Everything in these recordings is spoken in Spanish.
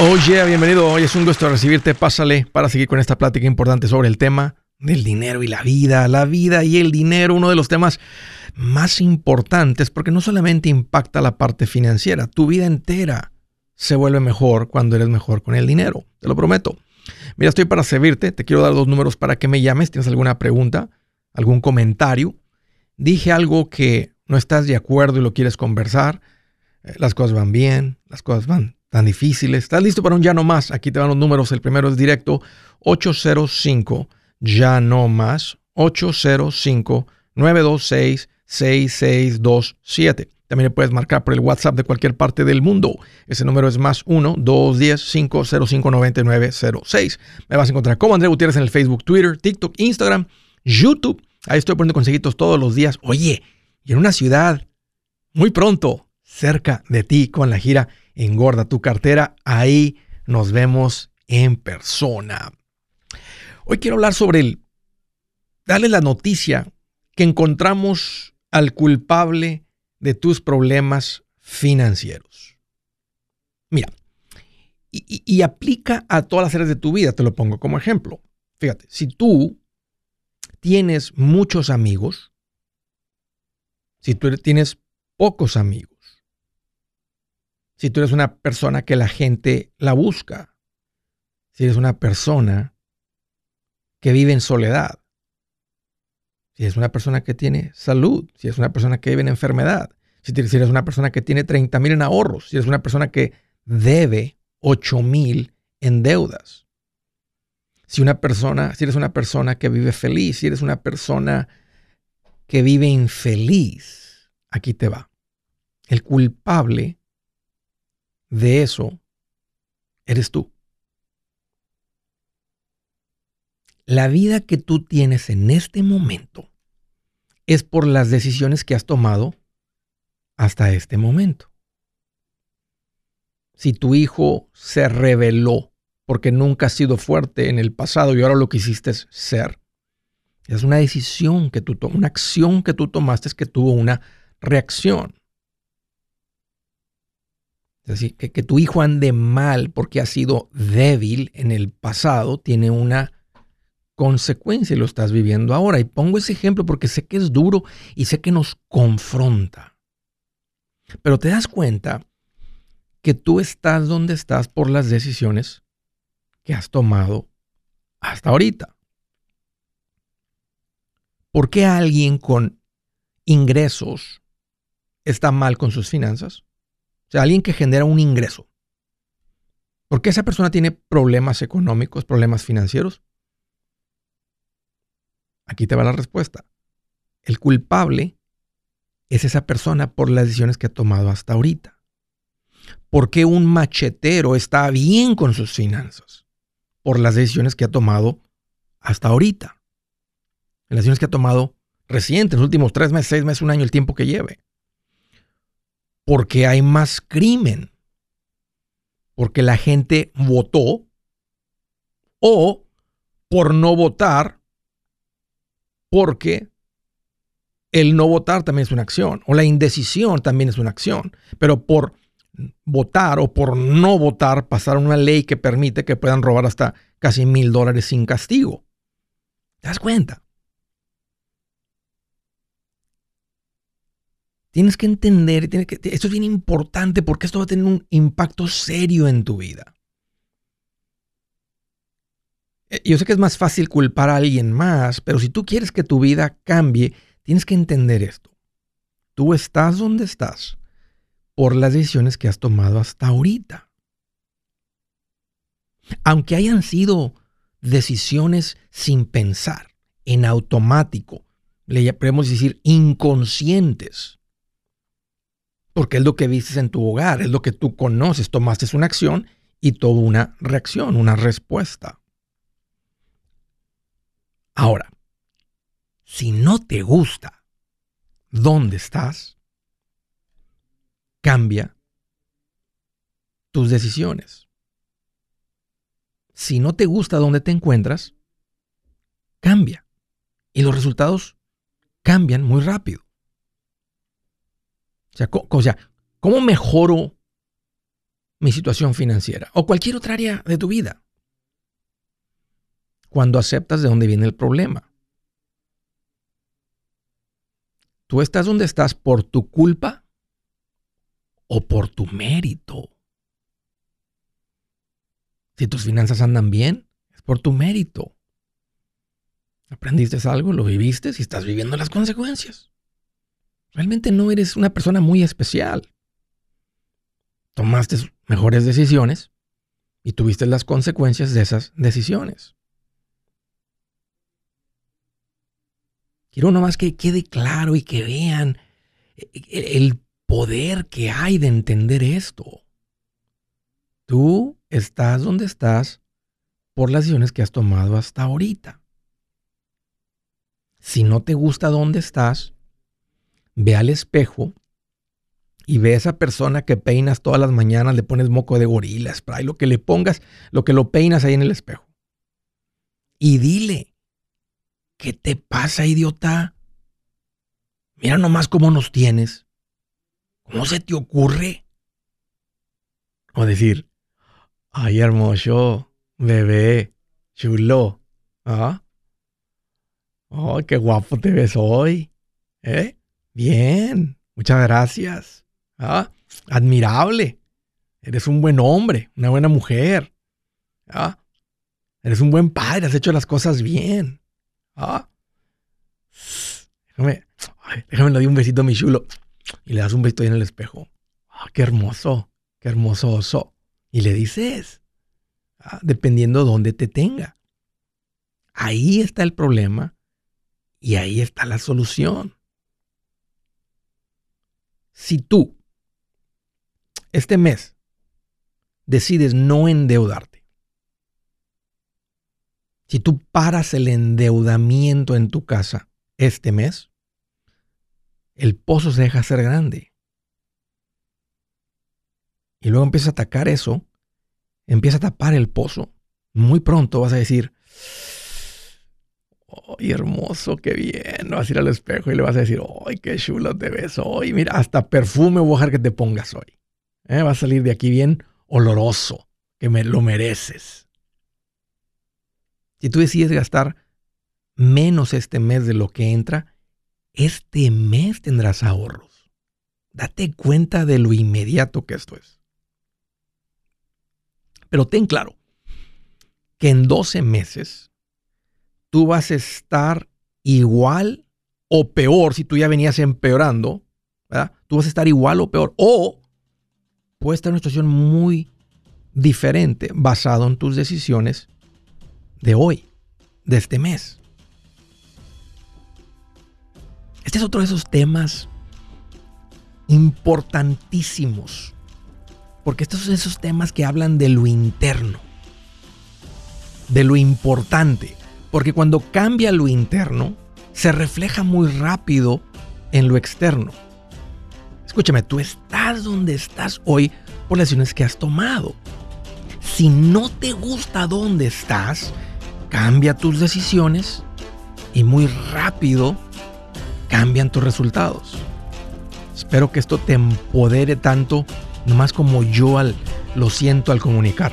Oye, bienvenido. Hoy es un gusto recibirte. Pásale para seguir con esta plática importante sobre el tema del dinero y la vida. La vida y el dinero, uno de los temas más importantes porque no solamente impacta la parte financiera, tu vida entera se vuelve mejor cuando eres mejor con el dinero. Te lo prometo. Mira, estoy para servirte. Te quiero dar dos números para que me llames. ¿Tienes alguna pregunta? ¿Algún comentario? Dije algo que no estás de acuerdo y lo quieres conversar. Eh, las cosas van bien, las cosas van tan difíciles. ¿Estás listo para un ya no más? Aquí te van los números. El primero es directo 805 ya no más 805 926 6627. También le puedes marcar por el WhatsApp de cualquier parte del mundo. Ese número es más 1-210-505-9906. Me vas a encontrar como André Gutiérrez en el Facebook, Twitter, TikTok, Instagram, YouTube. Ahí estoy poniendo consejitos todos los días. Oye, y en una ciudad muy pronto, cerca de ti, con la gira Engorda tu cartera. Ahí nos vemos en persona. Hoy quiero hablar sobre el, darle la noticia que encontramos al culpable de tus problemas financieros. Mira, y, y, aplica a todas las áreas de tu vida, te lo pongo como ejemplo. Fíjate, si tú tienes muchos amigos, si tú tienes pocos amigos, si tú eres una persona que la gente la busca, si eres una persona que vive en soledad, si eres una persona que tiene salud, si eres una persona que vive en enfermedad, si eres una persona que tiene 30 mil en ahorros, si eres una persona que debe 8 mil en deudas. Si una persona, si eres una persona que vive feliz, si eres una persona que vive infeliz, aquí te va. El culpable de eso eres tú. La vida que tú tienes en este momento es por las decisiones que has tomado hasta este momento. Si tu hijo se rebeló porque nunca has sido fuerte en el pasado y ahora lo que hiciste es ser, es una decisión que tú tomas, una acción que tú tomaste es que tuvo una reacción. Es decir, que, tu hijo ande mal porque ha sido débil en el pasado tiene una consecuencia y lo estás viviendo ahora. Y pongo ese ejemplo porque sé que es duro y sé que nos confronta. Pero te das cuenta que tú estás donde estás por las decisiones que has tomado hasta ahorita. ¿Por qué alguien con ingresos está mal con sus finanzas? O sea, alguien que genera un ingreso. ¿Por qué esa persona tiene problemas económicos, problemas financieros? Aquí te va la respuesta. El culpable es esa persona por las decisiones que ha tomado hasta ahorita. ¿Por qué un machetero está bien con sus finanzas? Por las decisiones que ha tomado hasta ahorita. Las decisiones que ha tomado recientes, en los últimos tres meses, seis meses, un año, el tiempo que lleve porque hay más crimen, porque la gente votó o por no votar, porque el no votar también es una acción, o la indecisión también es una acción, pero por votar o por no votar pasaron una ley que permite que puedan robar hasta casi mil dólares sin castigo. ¿Te das cuenta? Tienes que entender, que, esto es bien importante porque esto va a tener un impacto serio en tu vida. Eh, yo sé que es más fácil culpar a alguien más, pero si tú quieres que tu vida cambie, tienes que entender esto. Tú estás donde estás por las decisiones que has tomado hasta ahorita. Aunque hayan sido decisiones sin pensar, en automático, le podemos decir inconscientes porque es lo que viste en tu hogar, es lo que tú conoces, tomaste una acción y toda una reacción, una respuesta. Ahora, si no te gusta dónde estás, cambia tus decisiones. Si no te gusta dónde te encuentras, cambia. Y los resultados cambian muy rápido. O sea, ¿cómo mejoro mi situación financiera o cualquier otra área de tu vida. Cuando aceptas de dónde viene el problema. ¿Tú estás donde estás por tu culpa o por tu mérito? Si tus finanzas andan bien, es por tu mérito. Aprendiste algo, lo viviste y estás viviendo las consecuencias. Realmente no eres una persona muy especial. Tomaste mejores decisiones y tuviste las consecuencias de esas decisiones. Quiero nomás que quede claro y que vean el poder que hay de entender esto. Tú estás donde estás por las decisiones que has tomado hasta ahorita. Si no te gusta dónde estás, ve al espejo y ve a esa persona que peinas todas las mañanas, le pones moco de gorila, spray, lo que le pongas, lo que lo peinas ahí en el espejo. Y dile, ¿qué te pasa, idiota? Mira nomás cómo nos tienes. ¿Cómo se te ocurre? O decir, ay hermoso, bebé, chulo, ¿ah? Oh, qué guapo te ves hoy. ¿Eh? Bien, muchas gracias. ¿Ah? Admirable. Eres un buen hombre, una buena mujer. ¿Ah? Eres un buen padre, has hecho las cosas bien. ¿Ah? Déjame, déjame le doy un besito a mi chulo. Y le das un besito ahí en el espejo. Ah, qué hermoso, qué hermoso oso. Y le dices, ¿ah? dependiendo dónde te tenga. Ahí está el problema y ahí está la solución. Si tú este mes decides no endeudarte, si tú paras el endeudamiento en tu casa este mes, el pozo se deja ser grande. Y luego empieza a atacar eso, empieza a tapar el pozo. Muy pronto vas a decir, ¡ay, hermoso, qué bien! Vas a ir al espejo y le vas a decir, ¡ay, qué chulo te ves hoy! Mira, hasta perfume voy a dejar que te pongas hoy. ¿Eh? Vas a salir de aquí bien oloroso, que me lo mereces. Si tú decides gastar menos este mes de lo que entra, este mes tendrás ahorros. Date cuenta de lo inmediato que esto es. Pero ten claro que en 12 meses tú vas a estar igual o peor si tú ya venías empeorando, ¿verdad? Tú vas a estar igual o peor. O puede estar en una situación muy diferente basado en tus decisiones de hoy, de este mes. Este es otro de esos temas importantísimos, porque estos son esos temas que hablan de lo interno, de lo importante. Porque cuando cambia lo interno, se refleja muy rápido en lo externo. Escúchame, tú estás donde estás hoy por las decisiones que has tomado. Si no te gusta donde estás, cambia tus decisiones y muy rápido cambian tus resultados. Espero que esto te empodere tanto, nomás como yo al, lo siento al comunicar.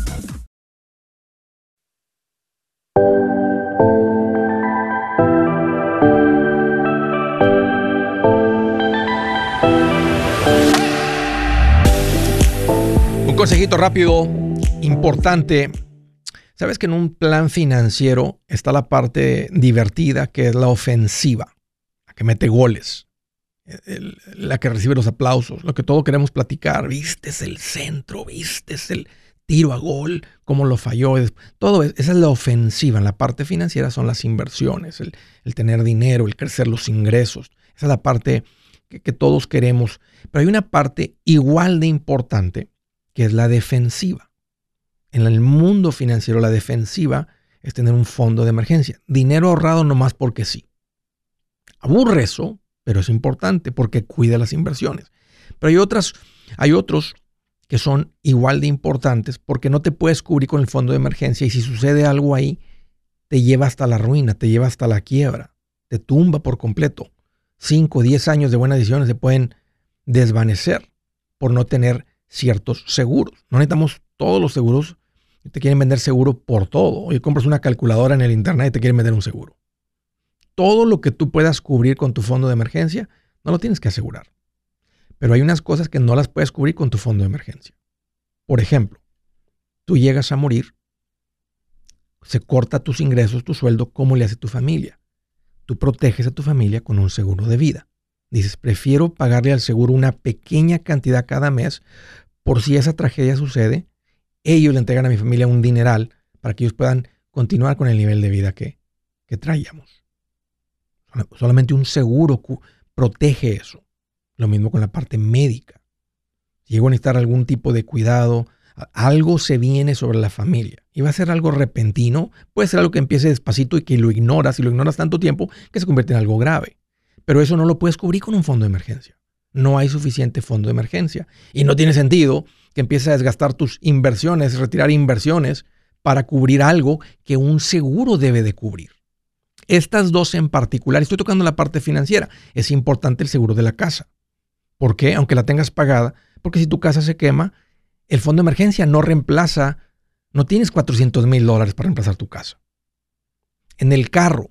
Consejito rápido, importante. Sabes que en un plan financiero está la parte divertida, que es la ofensiva, la que mete goles, la que recibe los aplausos, lo que todos queremos platicar. Viste el centro, viste el tiro a gol, cómo lo falló. Todo esa es la ofensiva. En la parte financiera son las inversiones, el, tener dinero, el crecer los ingresos. Esa es la parte que todos queremos. Pero hay una parte igual de importante que es la defensiva. En el mundo financiero, la defensiva es tener un fondo de emergencia. Dinero ahorrado nomás porque sí. Aburre eso, pero es importante porque cuida las inversiones. Pero hay otras, hay otros que son igual de importantes porque no te puedes cubrir con el fondo de emergencia y si sucede algo ahí, te lleva hasta la ruina, te lleva hasta la quiebra, te tumba por completo. 5, 10 años de buenas decisiones se pueden desvanecer por no tener ciertos seguros. No necesitamos todos los seguros te quieren vender seguro por todo. Hoy compras una calculadora en el internet y te quieren vender un seguro. Todo lo que tú puedas cubrir con tu fondo de emergencia, no lo tienes que asegurar. Pero hay unas cosas que no las puedes cubrir con tu fondo de emergencia. Por ejemplo, tú llegas a morir, se corta tus ingresos, tu sueldo, ¿cómo le hace tu familia? Tú proteges a tu familia con un seguro de vida. Dices, prefiero pagarle al seguro una pequeña cantidad cada mes por si esa tragedia sucede ellos le entregan a mi familia un dineral para que ellos puedan continuar con el nivel de vida que, que traíamos. Solamente un seguro protege eso. Lo mismo con la parte médica. Si llego a necesitar algún tipo de cuidado, algo se viene sobre la familia. Y va a ser algo repentino, puede ser algo que empiece despacito y que lo ignoras y lo ignoras tanto tiempo que se convierte en algo grave. Pero eso no lo puedes cubrir con un fondo de emergencia. No hay suficiente fondo de emergencia. Y no tiene sentido que empieces a desgastar tus inversiones, retirar inversiones para cubrir algo que un seguro debe de cubrir. Estas dos en particular, estoy tocando la parte financiera, es importante el seguro de la casa. ¿Por qué? Aunque la tengas pagada, porque si tu casa se quema, el fondo de emergencia no reemplaza, no tienes 400 mil dólares para reemplazar tu casa. En el carro,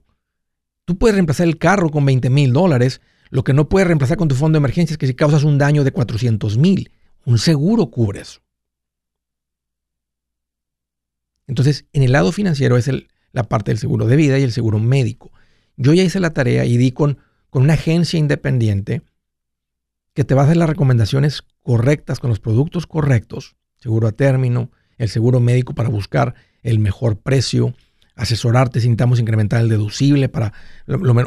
tú puedes reemplazar el carro con 20 mil dólares, lo que no puedes reemplazar con tu fondo de emergencia es que si causas un daño de 400 mil, un seguro cubre eso. Entonces, en el lado financiero es la parte del seguro de vida y el seguro médico. Yo ya hice la tarea y di con, con una agencia independiente que te va a hacer las recomendaciones correctas con los productos correctos, seguro a término, el seguro médico para buscar el mejor precio, asesorarte si necesitamos incrementar el deducible para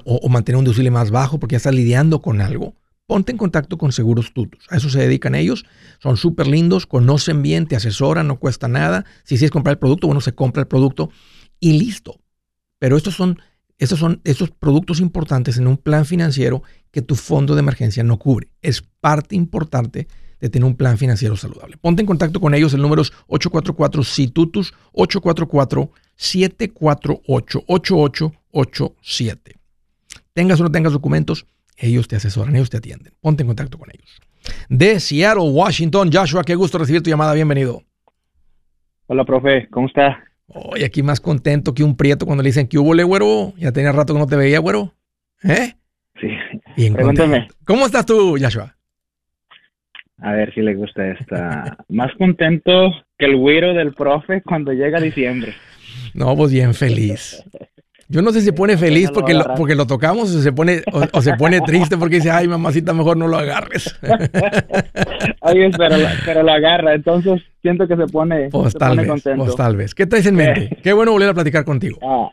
o, mantener un deducible más bajo porque ya estás lidiando con algo ponte en contacto con Seguros Tutus. A eso se dedican ellos. Son súper lindos, conocen bien, te asesoran, no cuesta nada. Si quieres comprar el producto, bueno, se compra el producto y listo. Pero estos son, estos son estos productos importantes en un plan financiero que tu fondo de emergencia no cubre. Es parte importante de tener un plan financiero saludable. Ponte en contacto con ellos. El número es 844-SITUTUS, 844-748-8887. Tengas o no tengas documentos, ellos te asesoran, ellos te atienden. Ponte en contacto con ellos. De Seattle, Washington, Joshua, qué gusto recibir tu llamada. Bienvenido. Hola, profe, ¿cómo está? Hoy aquí más contento que un prieto cuando le dicen que hubo, le güero. Ya tenía rato que no te veía, güero. ¿Eh? Sí. Bien ¿Cómo estás tú, Joshua? A ver si le gusta esta. más contento que el güero del profe cuando llega diciembre. No, pues bien feliz. Yo no sé si se pone feliz porque lo, porque lo tocamos o se pone o, se pone triste porque dice, ay, mamacita, mejor no lo agarres. ay, pero, pero lo agarra, entonces siento que se pone, pues tal vez, contento. Pues tal vez. ¿Qué traes en mente? Qué bueno volver a platicar contigo. Ah,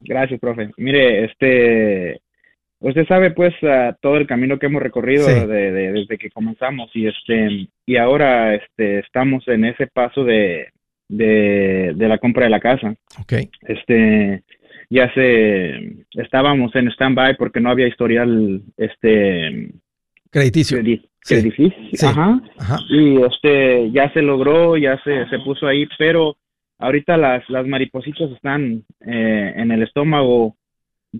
gracias, profe. Mire, este, usted sabe pues todo el camino que hemos recorrido desde que comenzamos y este y ahora este estamos en ese paso de, de, de la compra de la casa. Okay. Este ya se estábamos en stand-by porque no había historial este crediticio. crediticio. Ajá. Y este ya se logró, ya se, se puso ahí, pero ahorita las, las maripositas están eh, en el estómago,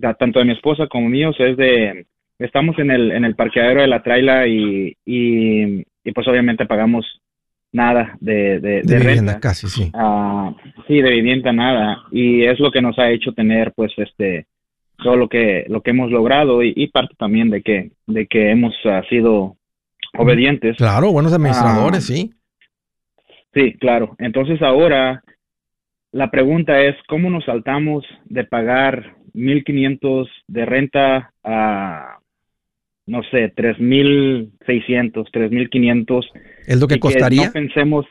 tanto de mi esposa como míos, es de, estamos en el, en el parqueadero de la traila y, y, y pues obviamente pagamos nada de, de, de, vivienda, casi, sí. Ah, sí, de vivienda nada. Y es lo que nos ha hecho tener, pues, este, todo lo que, lo que hemos logrado y, parte también de que, de que hemos ah, sido obedientes. Claro, buenos administradores, ah, sí. Sí, claro. Entonces ahora la pregunta es, ¿cómo nos saltamos de pagar 1.500 de renta a no sé, 3.600, 3.500. ¿Es lo que costaría? Que no pensemos,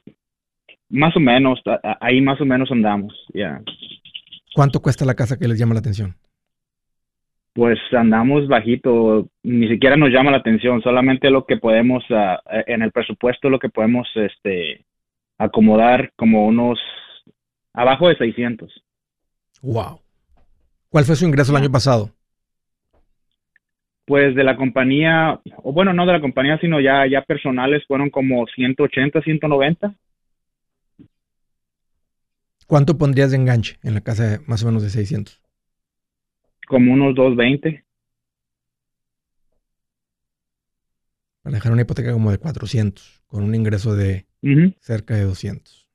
más o menos, ahí más o menos andamos, ya. ¿Cuánto cuesta la casa que les llama la atención? Pues andamos bajito, ni siquiera nos llama la atención, solamente lo que podemos, en el presupuesto, lo que podemos este, acomodar como unos, abajo de 600. Wow. ¿Cuál fue su ingreso el año pasado? pues de la compañía, o bueno, no de la compañía, sino ya, ya personales, fueron como 180, 190. ¿Cuánto pondrías de enganche en la casa de más o menos de 600? Como unos 220. Para dejar una hipoteca como de 400, con un ingreso de cerca de 200.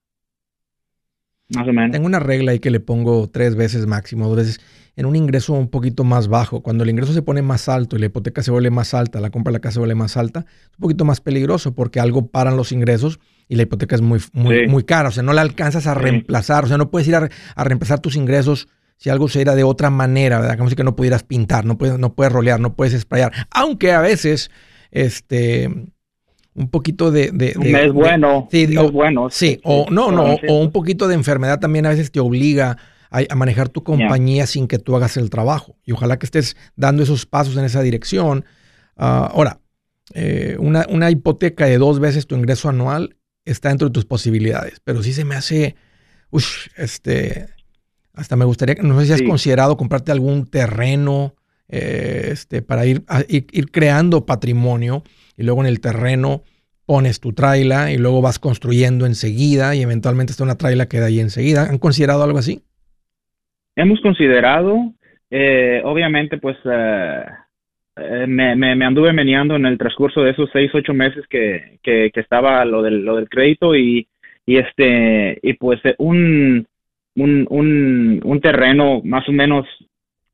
Más o menos. Tengo una regla ahí que le pongo tres veces máximo, dos veces en un ingreso un poquito más bajo. Cuando el ingreso se pone más alto y la hipoteca se vuelve más alta, la compra de la casa se vuelve más alta, es un poquito más peligroso porque algo paran los ingresos y la hipoteca es muy, muy, muy cara. O sea, no la alcanzas a reemplazar. O sea, no puedes ir a, reemplazar tus ingresos si algo se irá de otra manera, ¿verdad? Como si que no pudieras pintar, no puedes, no puedes rolear, no puedes sprayar. Aunque a veces, este, un poquito de... de, es bueno. sí, es bueno. Sí, o no, no, o un poquito de enfermedad también a veces te obliga a, manejar tu compañía sin que tú hagas el trabajo. Y ojalá que estés dando esos pasos en esa dirección. Ah, ahora, eh, una, una, hipoteca de dos veces tu ingreso anual está dentro de tus posibilidades, pero sí se me hace, este, hasta me gustaría, no sé si has considerado comprarte algún terreno eh, este, para ir, ir, creando patrimonio y luego en el terreno pones tu traila y luego vas construyendo enseguida y eventualmente está una traila que da ahí enseguida. ¿Han considerado algo así? Hemos considerado, eh, obviamente, pues eh, eh, me, me, anduve meneando en el transcurso de esos seis, ocho meses que, que, estaba lo del, lo del crédito y, y este, y pues un, un, un, un terreno más o menos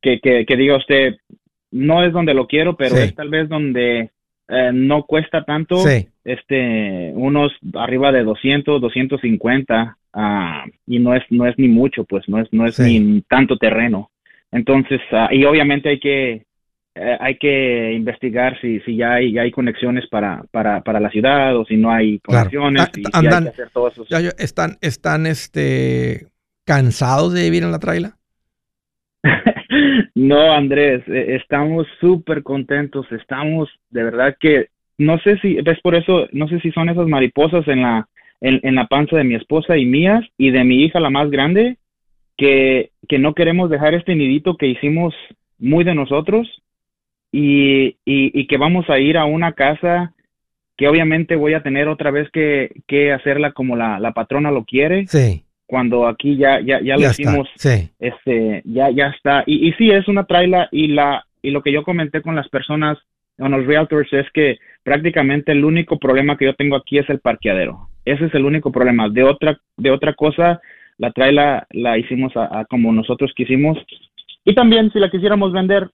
que, que, que, diga usted, no es donde lo quiero, pero es tal vez donde no cuesta tanto, este, unos arriba de 200, 250 Ah, y no es no es ni mucho pues no es no es ni tanto terreno. Entonces ah, y obviamente hay que eh, hay que investigar si, si ya hay hay conexiones para, para, para la ciudad o si no hay conexiones ah, y si hay que hacer todos esos... están están este cansados de vivir en la traila no Andrés e, estamos súper contentos estamos de verdad que no sé si ves por eso no sé si son esas mariposas en la en, la panza de mi esposa y mías y de mi hija, la más grande, que, que no queremos dejar este nidito que hicimos muy de nosotros y, y, que vamos a ir a una casa que obviamente voy a tener otra vez que, que hacerla como la, la, patrona lo quiere. Sí. Cuando aquí ya, ya, ya, lo hicimos, sí. este, ya, ya está. Y, y sí, es una traila y la, y lo que yo comenté con las personas, con los realtors, es que prácticamente el único problema que yo tengo aquí es el parqueadero. Ese es el único problema. De otra, de otra cosa, la traila la hicimos a, como nosotros quisimos. Y también si la quisiéramos vender,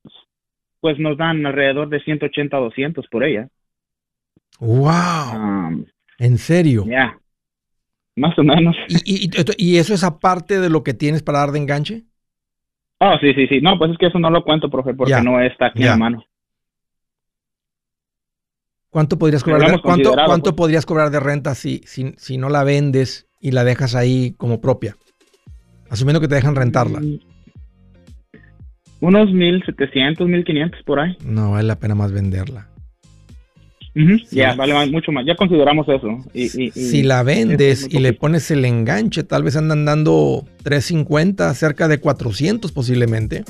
pues nos dan alrededor de 180 a 200 por ella. ¡Wow! ¿En serio? Ya. Más o menos. ¿Y, ¿Y, eso es aparte de lo que tienes para dar de enganche? Oh, sí, sí, sí. No, pues es que eso no lo cuento, profe, porque no está aquí Ya. en mano. ¿Cuánto podrías Pero cobrar, lo de, hemos cuánto, considerado, cuánto pues. podrías cobrar de renta si, si, si no la vendes y la dejas ahí como propia? Asumiendo que te dejan rentarla. Mm. Unos 1700, 1500 por ahí. No vale la pena más venderla. Sí. Ya, vale más- mucho más. Ya consideramos eso. Y, y- y- si la vendes y le pones el enganche, tal vez andan dando 350, cerca de 400 posiblemente,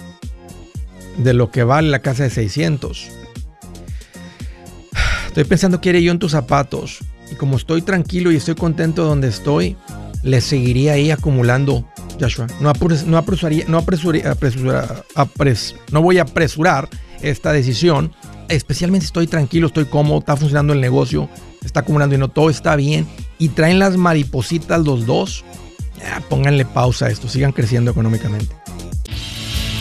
de lo que vale la casa de 600. Estoy pensando que haré yo en tus zapatos. Y como estoy tranquilo y estoy contento donde estoy, le seguiría ahí acumulando, Joshua. No, apures- no apresuraría, no apres- no voy a apresurar esta decisión, especialmente si estoy tranquilo, estoy cómodo, está funcionando el negocio, está acumulando y no todo está bien y traen las maripositas los dos. ya, pónganle pausa a esto, sigan creciendo económicamente.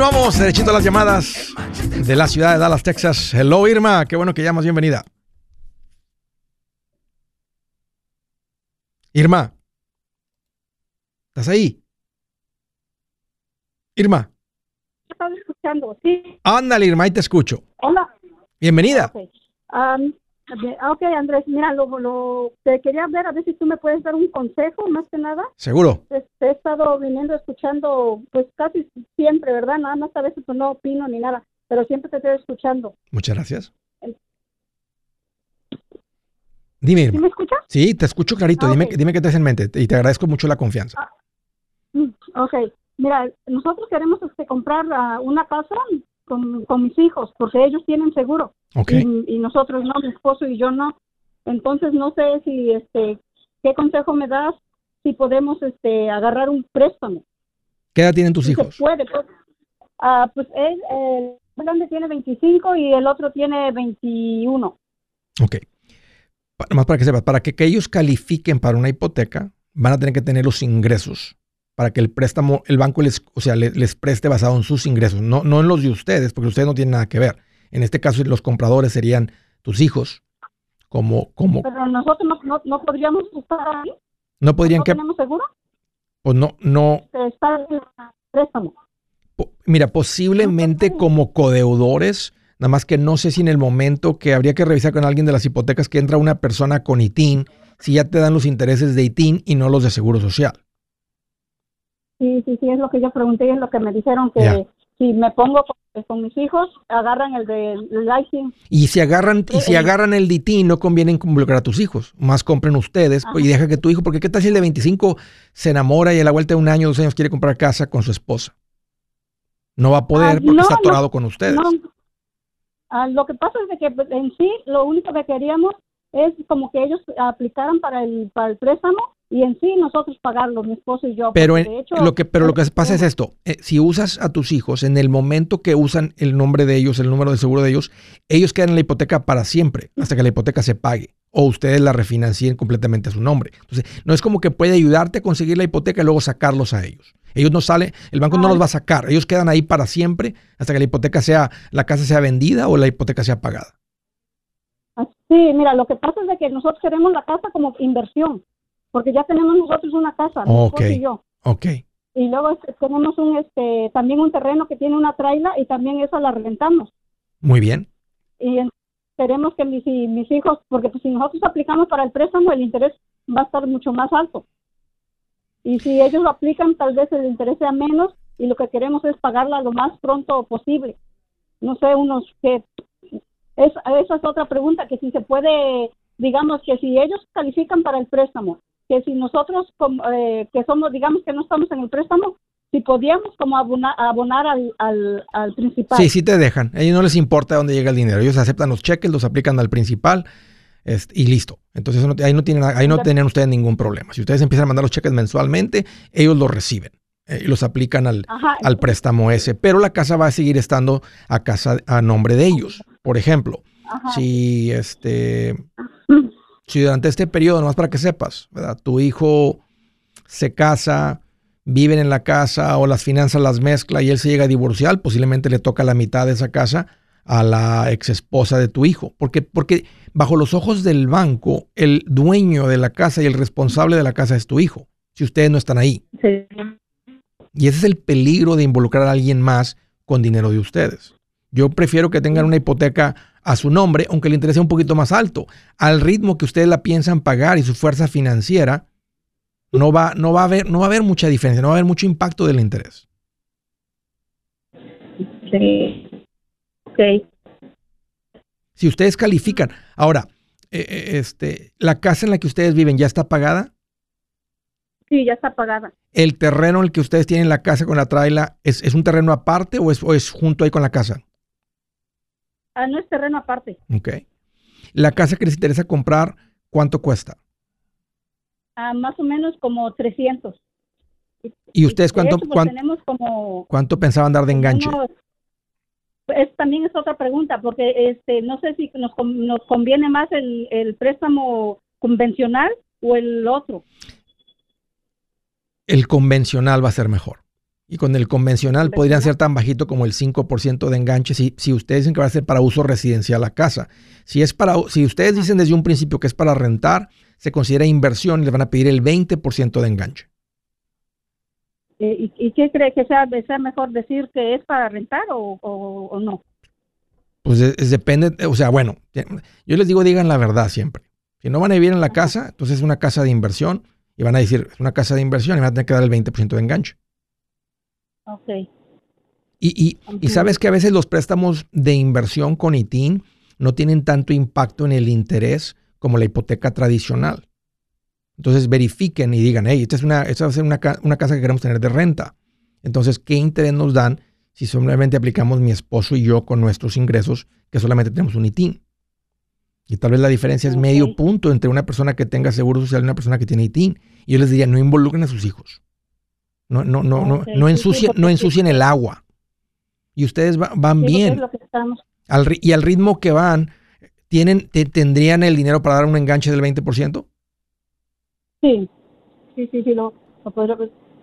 Continuamos, derechito a las llamadas de la ciudad de Dallas, Texas. Hello Irma, qué bueno que llamas, bienvenida. Irma, ¿estás ahí? Irma, estaba escuchando, sí. ándale Irma, ahí te escucho. Hola. Bienvenida. Ok. Am, de- ah, ok, Andrés, mira, lo, lo, te quería ver a ver si tú me puedes dar un consejo, más que nada. Seguro. Te, te he estado viniendo escuchando, pues casi siempre, ¿verdad? Nada más a veces no opino ni nada, pero siempre te estoy escuchando. Muchas gracias. Dime, ¿Sí Irma. me escuchas? Sí, te escucho clarito. Ah, Dime, dime qué traes en mente y te agradezco mucho la confianza. Mm, Ok, mira, nosotros queremos este, comprar ah, una casa con, con mis hijos, porque ellos tienen seguro. Y, y nosotros no, mi esposo y yo no. Entonces no sé si, este, qué consejo me das si podemos, este, agarrar un préstamo. ¿Qué edad tienen tus Si se hijos? puede, pues. Ah, pues él, el más grande tiene 25 y el otro tiene 21. Ok. Nomás para que sepas, para que, que ellos califiquen para una hipoteca, van a tener que tener los ingresos para que el préstamo, el banco les, o sea, le- les, preste basado en sus ingresos, no, no en los de ustedes, porque ustedes no tienen nada que ver. En este caso, los compradores serían tus hijos, como, como, Pero nosotros no, no, no podríamos estar ahí. no podrían ¿No que, tenemos seguro? pues no, no, Estar en préstamo. po- mira, posiblemente como codeudores, nada más que no sé si en el momento que habría que revisar con alguien de las hipotecas que entra una persona con ITIN, si ya te dan los intereses de ITIN y no los de Seguro Social. Sí, sí, sí, es lo que yo pregunté y es lo que me dijeron que. Si me pongo con, con mis hijos, agarran el del ICIN. Y si agarran, y si Eh, agarran el DITIN, no conviene involucrar a tus hijos. Más compren ustedes pues, y deja que tu hijo, porque qué tal si el de 25 se enamora y a la vuelta de un año, dos años quiere comprar casa con su esposa. No va a poder Ah, porque no, está no, atorado con ustedes. No. Ah, lo que pasa es de que pues, en sí lo único que queríamos es como que ellos aplicaran para el para el préstamo y en sí nosotros pagarlo, mi esposo y yo. Pero, en- de hecho, lo que, pero lo que pasa es esto, eh, si usas a tus hijos en el momento que usan el nombre de ellos, el número de seguro de ellos, ellos quedan en la hipoteca para siempre, hasta que la hipoteca se pague, o ustedes la refinancien completamente a su nombre. Entonces, no es como que puede ayudarte a conseguir la hipoteca y luego sacarlos a ellos. Ellos no salen, el banco no los va a sacar, ellos quedan ahí para siempre hasta que la hipoteca sea, la casa sea vendida o la hipoteca sea pagada. Sí, mira, lo que pasa es de que nosotros queremos la casa como inversión, porque ya tenemos nosotros una casa, mi Ok. esposo y yo. Ok, Y luego este, tenemos un, este, también un terreno que tiene una traila y también esa la rentamos. muy bien. Y queremos que mis, mis hijos, porque pues, si nosotros aplicamos para el préstamo, el interés va a estar mucho más alto. Y si ellos lo aplican, tal vez el interés sea menos y lo que queremos es pagarla lo más pronto posible. No sé, unos que... Es, esa es otra pregunta, que si se puede, digamos que si ellos califican para el préstamo, que si nosotros, como, eh, que somos, digamos que no estamos en el préstamo, si podíamos como abona- abonar al, al, al principal. Sí, sí te dejan. A ellos no les importa dónde llega el dinero. Ellos aceptan los cheques, los aplican al principal este, y listo. Entonces no- ahí no tienen, ahí no tienen ustedes ningún problema. Si ustedes empiezan a mandar los cheques mensualmente, ellos los reciben eh, y los aplican al, Ajá, al préstamo ese. Pero la casa va a seguir estando a casa a nombre de ellos. Por ejemplo, ajá. si este si durante este periodo, nomás para que sepas, ¿verdad? tu hijo se casa, viven en la casa o las finanzas las mezcla y él se llega a divorciar, posiblemente le toca la mitad de esa casa a la ex esposa de tu hijo. Porque, porque bajo los ojos del banco, el dueño de la casa y el responsable de la casa es tu hijo, si ustedes no están ahí. Sí. Y ese es el peligro de involucrar a alguien más con dinero de ustedes. Yo prefiero que tengan una hipoteca a su nombre, aunque el interés sea un poquito más alto. Al ritmo que ustedes la piensan pagar y su fuerza financiera, no va, no va, a, haber, no va a haber mucha diferencia, no va a haber mucho impacto del interés. Sí. Ok. Si ustedes califican. Ahora, eh, eh, este, ¿la casa en la que ustedes viven ya está pagada? Sí, ya está pagada. ¿El terreno en el que ustedes tienen la casa con la traila es, es un terreno aparte o es, o es junto ahí con la casa? Ah, no es terreno aparte. Ok. La casa que les interesa comprar, ¿cuánto cuesta? Ah, más o menos como 300. ¿Y ustedes De cuánto, hecho, pues, tenemos como... cuánto pensaban dar de enganche? unos- es, también es otra pregunta, porque este no sé si nos, nos conviene más el, el préstamo convencional o el otro. El convencional va a ser mejor. Y con el convencional podrían ser tan bajito como el 5% de enganche si, si ustedes dicen que va a ser para uso residencial la casa. Si, es para, si ustedes dicen desde un principio que es para rentar, se considera inversión y les van a pedir el 20% de enganche. Eh, ¿y, y qué cree que sea, sea mejor decir que es para rentar o, o, o no? Pues es- es depende, o sea, bueno, yo les digo digan la verdad siempre. Si no van a vivir en la casa, entonces es una casa de inversión y van a decir, es una casa de inversión y van a tener que dar el 20% de enganche. Ok. Y, y- y sabes que a veces los préstamos de inversión con ITIN no tienen tanto impacto en el interés como la hipoteca tradicional. Entonces verifiquen y digan, hey, esta, es una, esta va a ser una, una casa que queremos tener de renta. Entonces, ¿qué interés nos dan si solamente aplicamos mi esposo y yo con nuestros ingresos que solamente tenemos un ITIN? Y tal vez la diferencia es medio punto entre una persona que tenga seguro social y una persona que tiene ITIN. Y yo les diría, no involucren a sus hijos. No, no, no, no, no sí, sí, ensucien, porque no sí. ensucien el agua. Y ustedes va- van Sí, bien. que. Al y al ritmo que van, ¿tienen, te- ¿tendrían el dinero para dar un enganche del 20%? Sí, sí, sí, sí, lo, lo podría-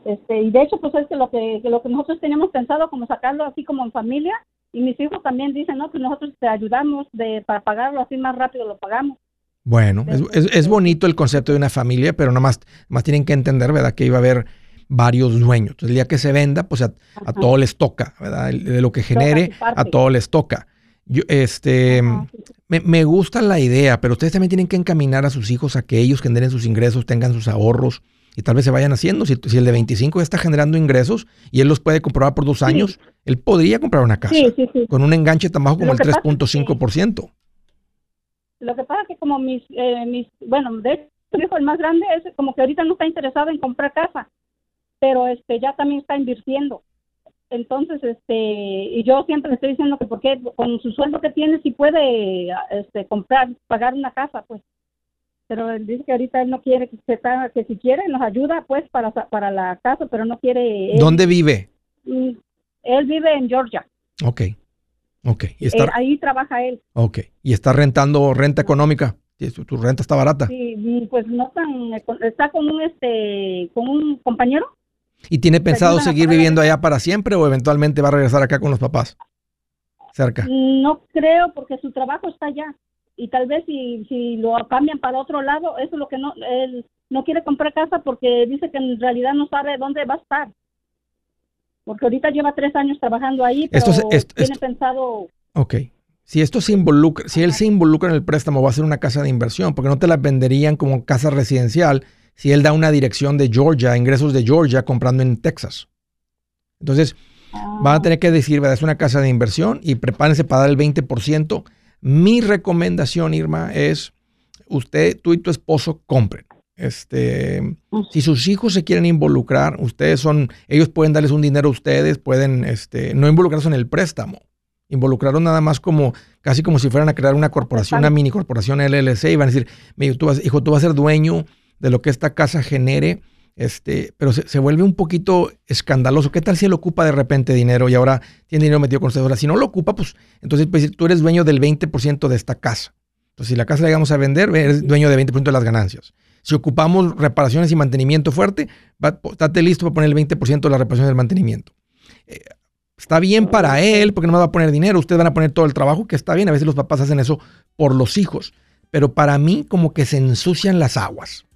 este, y de hecho, pues es que lo que, que lo que nosotros teníamos pensado como sacarlo así como en familia, y mis hijos también dicen, no, pues nosotros te ayudamos de, para pagarlo así más rápido, lo pagamos. Bueno, es, Sí, es- es sí. bonito el concepto de una familia, pero nada más, más tienen que entender, ¿verdad? Que iba a haber varios dueños. Entonces, el día que se venda, pues a, a todos les toca, ¿verdad? De lo que genere, a todos les toca. Yo, este, me, me gusta la idea, pero ustedes también tienen que encaminar a sus hijos a que ellos generen sus ingresos, tengan sus ahorros y tal vez se vayan haciendo. Si, si el de 25 ya está generando ingresos y él los puede comprobar por dos años, él podría comprar una casa Sí, sí, sí. con un enganche tan bajo como el que pasa es que- 3.5%. Lo que pasa es que como mis, eh, mis, bueno, de hecho, mi hijo el más grande es como que ahorita no está interesado en comprar casa, pero este ya también está invirtiendo. Entonces, este, y yo siempre le estoy diciendo que porque con su sueldo que tiene si puede este comprar, pagar una casa, pues. Pero él dice que ahorita él no quiere que se que si quiere nos ayuda pues para para la casa, pero no quiere él, ¿Dónde vive? mm, él vive en Georgia. Ok. Ok. Y Eh, ahí trabaja él. ok. Y está rentando renta económica. Tu, renta está barata. Sí, pues no tan, está con un este, con un compañero. ¿Y tiene pensado ayudan a seguir viviendo allá para siempre o eventualmente va a regresar acá con los papás? Cerca. No creo porque su trabajo está allá y tal vez si, si lo cambian para otro lado, eso es lo que no, él no quiere comprar casa porque dice que en realidad no sabe dónde va a estar. Porque ahorita lleva tres años trabajando ahí, pero Esto tiene esto- pensado, Ok. Si esto se involucra, si él se involucra en el préstamo, va a ser una casa de inversión, porque no te la venderían como casa residencial si él da una dirección de Georgia, ingresos de Georgia comprando en Texas. Entonces, van a tener que decir, ¿verdad? es una casa de inversión y prepárense para dar el 20%. Mi recomendación, Irma, es usted, tú y tu esposo compren. Este, si sus hijos se quieren involucrar, ustedes son, ellos pueden darles un dinero a ustedes, pueden, este, no involucrarse en el préstamo, involucrarlos nada más como, casi como si fueran a crear una corporación, una mini corporación LLC y van a decir, "Mira, tú vas, hijo, tú vas a ser dueño de lo que esta casa genere, este, pero se, se vuelve un poquito escandaloso. ¿Qué tal si él ocupa de repente dinero y ahora tiene dinero metido con ustedes? Ahora, si no lo ocupa, pues entonces pues, tú eres dueño del 20% de esta casa. Entonces, si la casa la llegamos a vender, eres dueño del 20% de las ganancias. Si ocupamos reparaciones y mantenimiento fuerte, va, estate listo para poner el 20% de la reparación y del mantenimiento. Eh, está bien para él, porque no me va a poner dinero. Ustedes van a poner todo el trabajo, que está bien. A veces los papás hacen eso por los hijos. Pero para mí, como que se ensucian las aguas.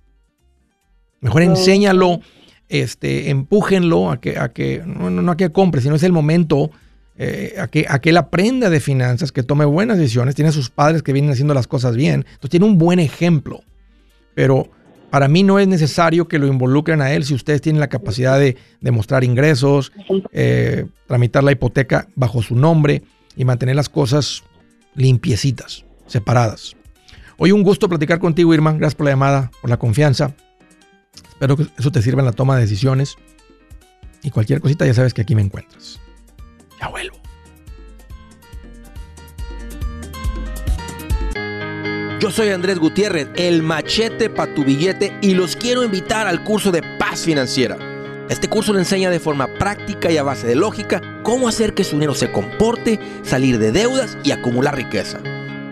Mejor enséñalo, este, empújenlo a que, a que no, no, no a que compre, sino es el momento eh, a, que, a que él aprenda de finanzas, que tome buenas decisiones. Tiene a sus padres que vienen haciendo las cosas bien. Entonces tiene un buen ejemplo. Pero para mí no es necesario que lo involucren a él si ustedes tienen la capacidad de demostrar ingresos, eh, tramitar la hipoteca bajo su nombre y mantener las cosas limpiecitas, separadas. Hoy un gusto platicar contigo, Irma. Gracias por la llamada, por la confianza. Espero que eso te sirva en la toma de decisiones. Y cualquier cosita ya sabes que aquí me encuentras. Ya vuelvo. Yo soy Andrés Gutiérrez, el machete para tu billete y los quiero invitar al curso de paz financiera. Este curso le enseña de forma práctica y a base de lógica cómo hacer que su dinero se comporte, salir de deudas y acumular riqueza.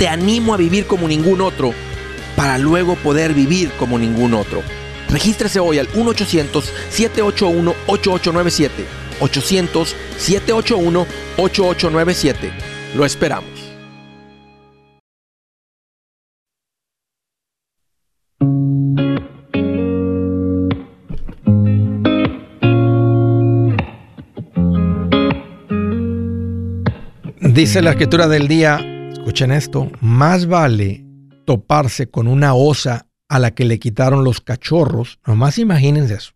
Te animo a vivir como ningún otro para luego poder vivir como ningún otro. Regístrese hoy al 1-800-781-8897. 800-781-8897. Lo esperamos. Dice la escritura del día, escuchen esto, más vale toparse con una osa a la que le quitaron los cachorros. Nomás imagínense eso.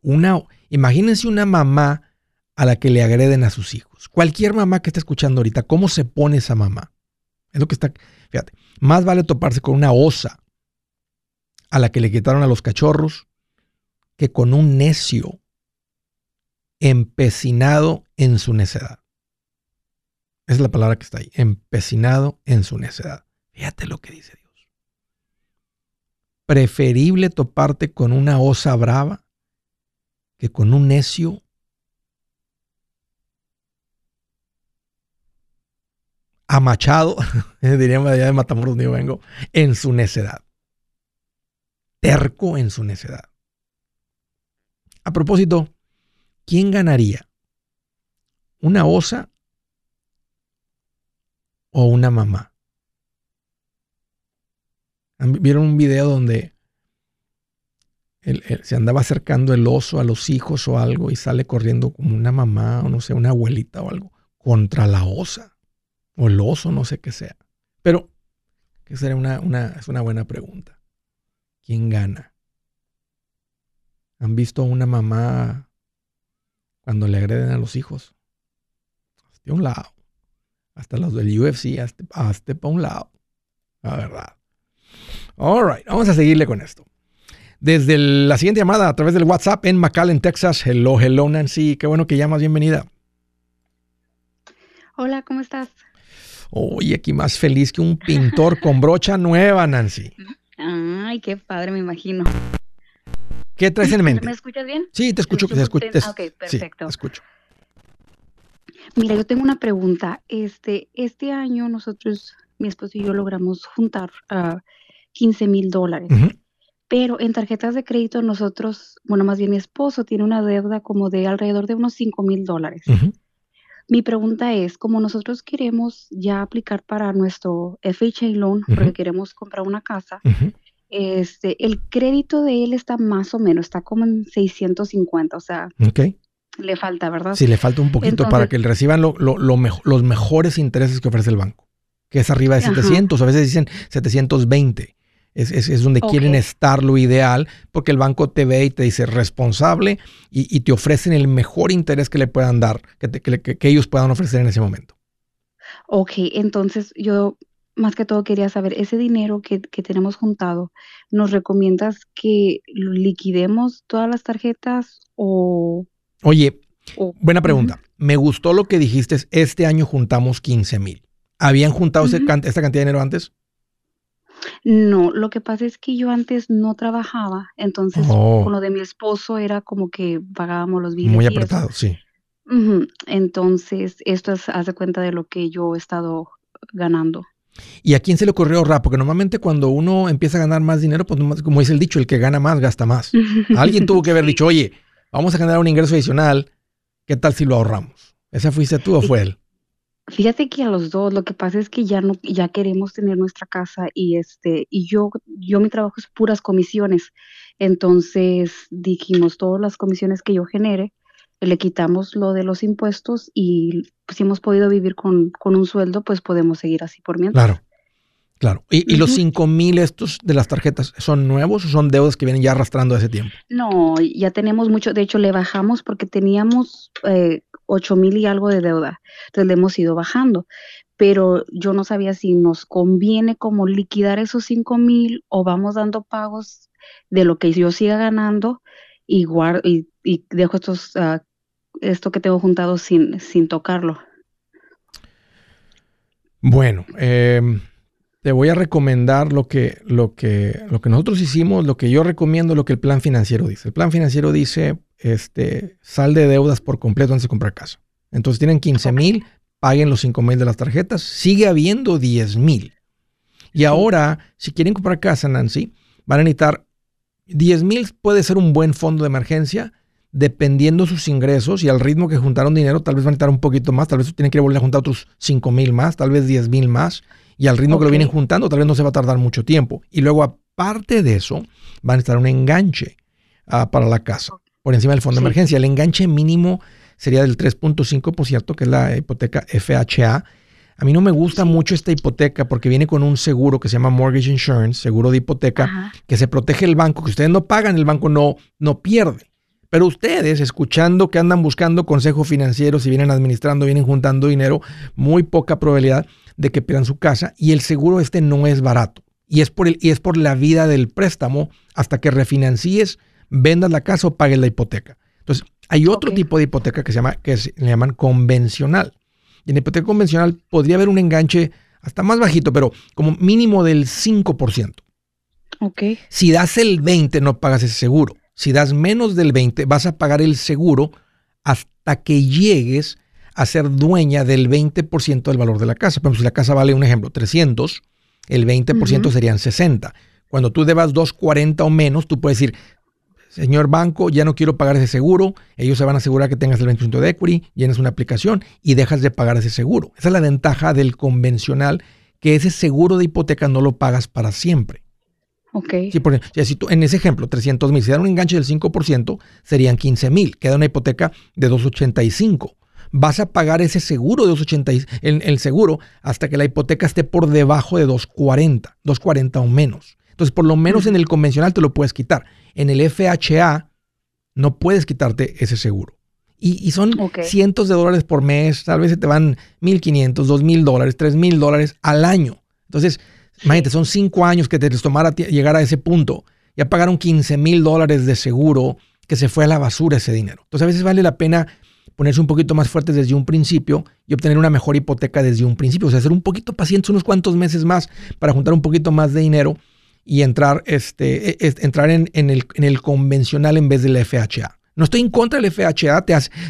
Una, imagínense una mamá a la que le agreden a sus hijos. Cualquier mamá que esté escuchando ahorita, ¿cómo se pone esa mamá? Es lo que está, fíjate, más vale toparse con una osa a la que le quitaron a los cachorros que con un necio empecinado en su necedad. Esa es la palabra que está ahí, empecinado en su necedad. Fíjate lo que dice Dios. Preferible toparte con una osa brava que con un necio amachado, diríamos allá de Matamoros donde yo vengo, en su necedad. Terco en su necedad. A propósito, ¿quién ganaría? ¿Una osa o una mamá? ¿Vieron un video donde el- se andaba acercando el oso a los hijos o algo y sale corriendo como una mamá o no sé, una abuelita o algo contra la osa o el oso, no sé qué sea? Pero, que sería una, una, es una buena pregunta. ¿Quién gana? ¿Han visto a una mamá cuando le agreden a los hijos? De un lado. Hasta los del UFC, hasta, hasta para un lado. La verdad. All right, vamos a seguirle con esto. desde el- la siguiente llamada a través del WhatsApp en McAllen, Texas. Hello, hello, Nancy. Qué bueno que llamas. Bienvenida. Hola, ¿cómo estás? Oye, aquí más feliz que un pintor con brocha nueva, Nancy. Ay, qué padre, me imagino. ¿Qué traes en mente? ¿Me escuchas bien? Sí, te escucho. Te Te escucho te- Ah, ok, sí, perfecto. te escucho. Mira, yo tengo una pregunta. Este, este año nosotros, mi esposo y yo logramos juntar ah, 15 mil dólares. Pero en tarjetas de crédito nosotros, bueno, más bien mi esposo tiene una deuda como de alrededor de unos 5 mil dólares. Mi pregunta es, como nosotros queremos ya aplicar para nuestro FHA loan, porque queremos comprar una casa, este, el crédito de él está más o menos, está como en 650, o sea, Ok. Le falta, ¿verdad? Sí, le falta un poquito para que reciban lo- lo- lo mejo- los mejores intereses que ofrece el banco, que es arriba de Ajá. 700, a veces dicen 720. Es, es- es donde quieren estar lo ideal, porque el banco te ve y te dice responsable y, y te ofrecen el mejor interés que le puedan dar, que, te- que le- que- que ellos puedan ofrecer en ese momento. Ok, entonces yo más que todo quería saber, ese dinero que, que tenemos juntado, ¿nos recomiendas que liquidemos todas las tarjetas o, Oye, o- buena pregunta. Me gustó lo que dijiste, este año juntamos 15 mil. ¿Habían juntado can- esta cantidad de dinero antes? No, lo que pasa es que yo antes no trabajaba, entonces Oh. con lo de mi esposo era como que pagábamos los biles Muy apretado, sí. Entonces, esto es, de cuenta de lo que yo he estado ganando. ¿Y a quién se le ocurrió ahorrar? Porque normalmente cuando uno empieza a ganar más dinero, pues como dice el dicho, el que gana más gasta más. Alguien tuvo que haber dicho, oye, vamos a generar un ingreso adicional, ¿qué tal si lo ahorramos? ¿Esa fuiste tú o fue él? Fíjate que a los dos, lo que pasa es que ya no, ya queremos tener nuestra casa y este, y yo, yo mi trabajo es puras comisiones. Entonces dijimos, todas las comisiones que yo genere, le quitamos lo de los impuestos y pues, si hemos podido vivir con, con un sueldo, pues podemos seguir así por mientras. Claro, claro. ¿Y, y los Ujú. 5 mil estos de las tarjetas son nuevos o son deudas que vienen ya arrastrando ese tiempo? No, ya tenemos mucho, de hecho le bajamos porque teníamos eh, ocho mil y algo de deuda, entonces le hemos ido bajando, pero yo no sabía si nos conviene como liquidar esos cinco mil o vamos dando pagos de lo que yo siga ganando y, guar- y, y dejo estos, ah, esto que tengo juntado sin, sin tocarlo. Bueno, eh, te voy a recomendar lo que, lo, que, lo que nosotros hicimos, lo que yo recomiendo, lo que el plan financiero dice. El plan financiero dice, este, sal de deudas por completo antes de comprar casa. Entonces tienen 15 mil, paguen los 5 mil de las tarjetas, sigue habiendo 10 mil. Y ahora, si quieren comprar casa, Nancy, van a necesitar 10 mil puede ser un buen fondo de emergencia, dependiendo sus ingresos y al ritmo que juntaron dinero, tal vez van a necesitar un poquito más, tal vez tienen que volver a juntar otros 5 mil más, tal vez 10 mil más, y al ritmo que lo vienen juntando, tal vez no se va a tardar mucho tiempo. Y luego, aparte de eso, van a necesitar un enganche ah, para la casa, por encima del fondo de emergencia. El enganche mínimo sería del 3.5%, que es la hipoteca FHA. A mí no me gusta mucho esta hipoteca porque viene con un seguro que se llama Mortgage Insurance, seguro de hipoteca, Ajá. que se protege el banco, que ustedes no pagan, el banco no, no pierde. Pero ustedes, escuchando que andan buscando consejos financieros y vienen administrando, vienen juntando dinero, muy poca probabilidad de que pierdan su casa y el seguro este no es barato. Y es por, el, y es por la vida del préstamo hasta que refinancies, vendas la casa o pagues la hipoteca. Entonces, hay otro tipo de hipoteca que se llama, que se le llaman convencional. Y en la hipoteca convencional podría haber un enganche hasta más bajito, pero como mínimo del 5%. Ok. Si das el 20, no pagas ese seguro. Si das menos del 20, vas a pagar el seguro hasta que llegues a ser dueña del 20% del valor de la casa. Por ejemplo, si la casa vale, un ejemplo, 300, el 20% Ujú. serían 60. Cuando tú debas 240 o menos, tú puedes decir, señor banco, ya no quiero pagar ese seguro. Ellos se van a asegurar que tengas el 20% de equity, llenes una aplicación y dejas de pagar ese seguro. Esa es la ventaja del convencional, que ese seguro de hipoteca no lo pagas para siempre. Ok. Sí, por, o sea, si tú, en ese ejemplo, 300 mil, si dan un enganche del 5%, serían 15 mil. Queda una hipoteca de 285. Vas a pagar ese seguro de 280, y- el, el seguro hasta que la hipoteca esté por debajo de 240, 240 o menos. Entonces, por lo menos en el convencional te lo puedes quitar. En el FHA no puedes quitarte ese seguro. Y, y son cientos de dólares por mes, tal vez se te van 1.500, 2.000 dólares, 3.000 dólares al año. Entonces, imagínate, son cinco años que te les tomara llegar a ese punto. ya pagaron 15 mil dólares de seguro que se fue a la basura ese dinero. Entonces a veces vale la pena ponerse un poquito más fuertes desde un principio y obtener una mejor hipoteca desde un principio. O sea, ser un poquito pacientes unos cuantos meses más para juntar un poquito más de dinero y entrar, este, e- e- entrar en, el, en el convencional en vez del FHA. No estoy en contra del FHA,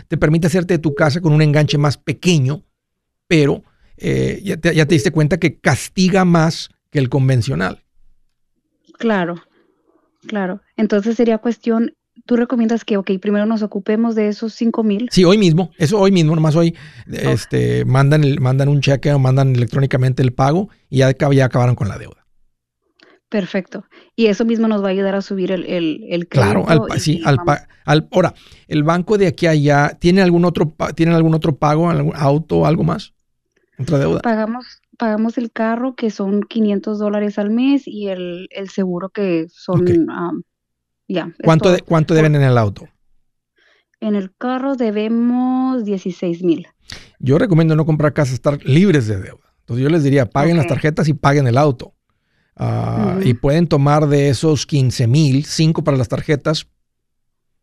te, permite hacerte de tu casa con un enganche más pequeño, pero eh, ya te diste cuenta que castiga más que el convencional. Claro, claro. Entonces sería cuestión, tú recomiendas que, ok, primero nos ocupemos de esos cinco mil. Sí, hoy mismo, eso hoy mismo, nomás hoy este, mandan, el, mandan un cheque o mandan electrónicamente el pago y ya, ya acabaron con la deuda. Perfecto. Y eso mismo nos va a ayudar a subir el, el, el Claro, al, pa- y sí, al, vamos- pa- al- ahora, el banco de aquí a allá, ¿tiene algún otro, ¿tienen algún otro pago, algún auto, algo más? ¿Otra deuda? Pagamos, pagamos el carro que son 500 dólares al mes y el, el seguro que son, am, ya. ¿Cuánto, de- ¿Cuánto deben en el auto? En el carro debemos 16 mil. Yo recomiendo no comprar casas, estar libres de deuda. Entonces yo les diría, paguen las tarjetas y paguen el auto. Ah. Y pueden tomar de esos 15 mil, 5 para las tarjetas.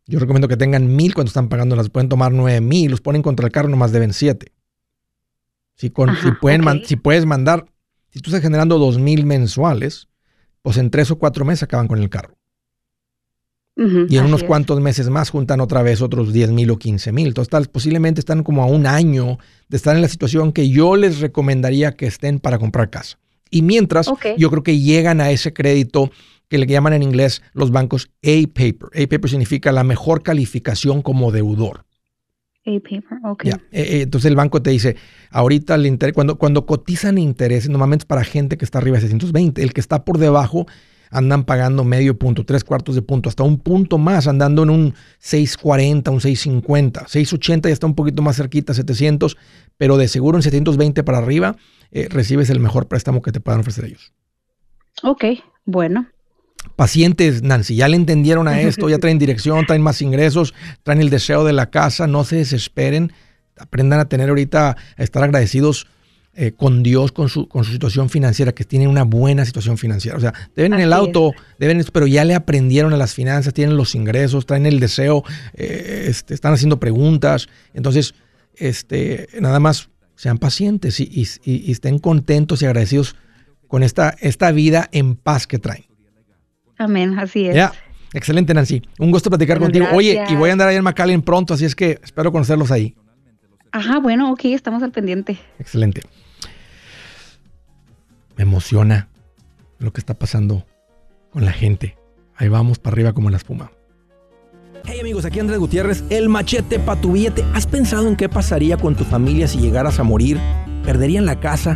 Yo recomiendo que tengan mil cuando están pagando las. Pueden tomar 9 mil, los ponen contra el carro, nomás deben 7. Si, con, si, pueden si puedes mandar, si tú estás generando 2 mil mensuales, pues en 3 o 4 meses acaban con el carro. Y en unos es. cuantos meses más juntan otra vez otros 10 mil o 15 mil. Entonces, tal, posiblemente están como a un año de estar en la situación que yo les recomendaría que estén para comprar casa. Y mientras, yo creo que llegan a ese crédito que le llaman en inglés los bancos A-Paper. A-Paper significa la mejor calificación como deudor. A-paper, ok. Eh, eh, entonces el banco te dice, ahorita el interés, cuando, cuando cotizan intereses, normalmente es para gente que está arriba de 620. El que está por debajo andan pagando medio punto, tres cuartos de punto, hasta un punto más, andando en un 640, un 650. 680 ya está un poquito más cerquita, 700, pero de seguro en 720 para arriba eh, recibes el mejor préstamo que te puedan ofrecer ellos. Ok, bueno. Pacientes, Nancy, ya le entendieron a esto, ya traen dirección, traen más ingresos, traen el deseo de la casa, no se desesperen, aprendan a tener ahorita, a estar agradecidos eh, con Dios, con su, con su situación financiera, que tienen una buena situación financiera. O sea, deben en el auto, deben, pero ya le aprendieron a las finanzas, tienen los ingresos, traen el deseo, eh, este, están haciendo preguntas. Entonces, este, nada más sean pacientes y, y- y- y estén contentos y agradecidos con esta, esta vida en paz que traen. Amén, así es. Ya, excelente Nancy. Un gusto platicar Bueno, contigo. Oye, y voy a andar ahí en McAllen pronto, así es que espero conocerlos ahí. Ajá, bueno, ok, estamos al pendiente. Excelente. Me emociona lo que está pasando con la gente. Ahí vamos para arriba como la espuma. Hey amigos, aquí Andrés Gutiérrez, el machete para tu billete. ¿Has pensado en qué pasaría con tu familia si llegaras a morir? ¿Perderían la casa?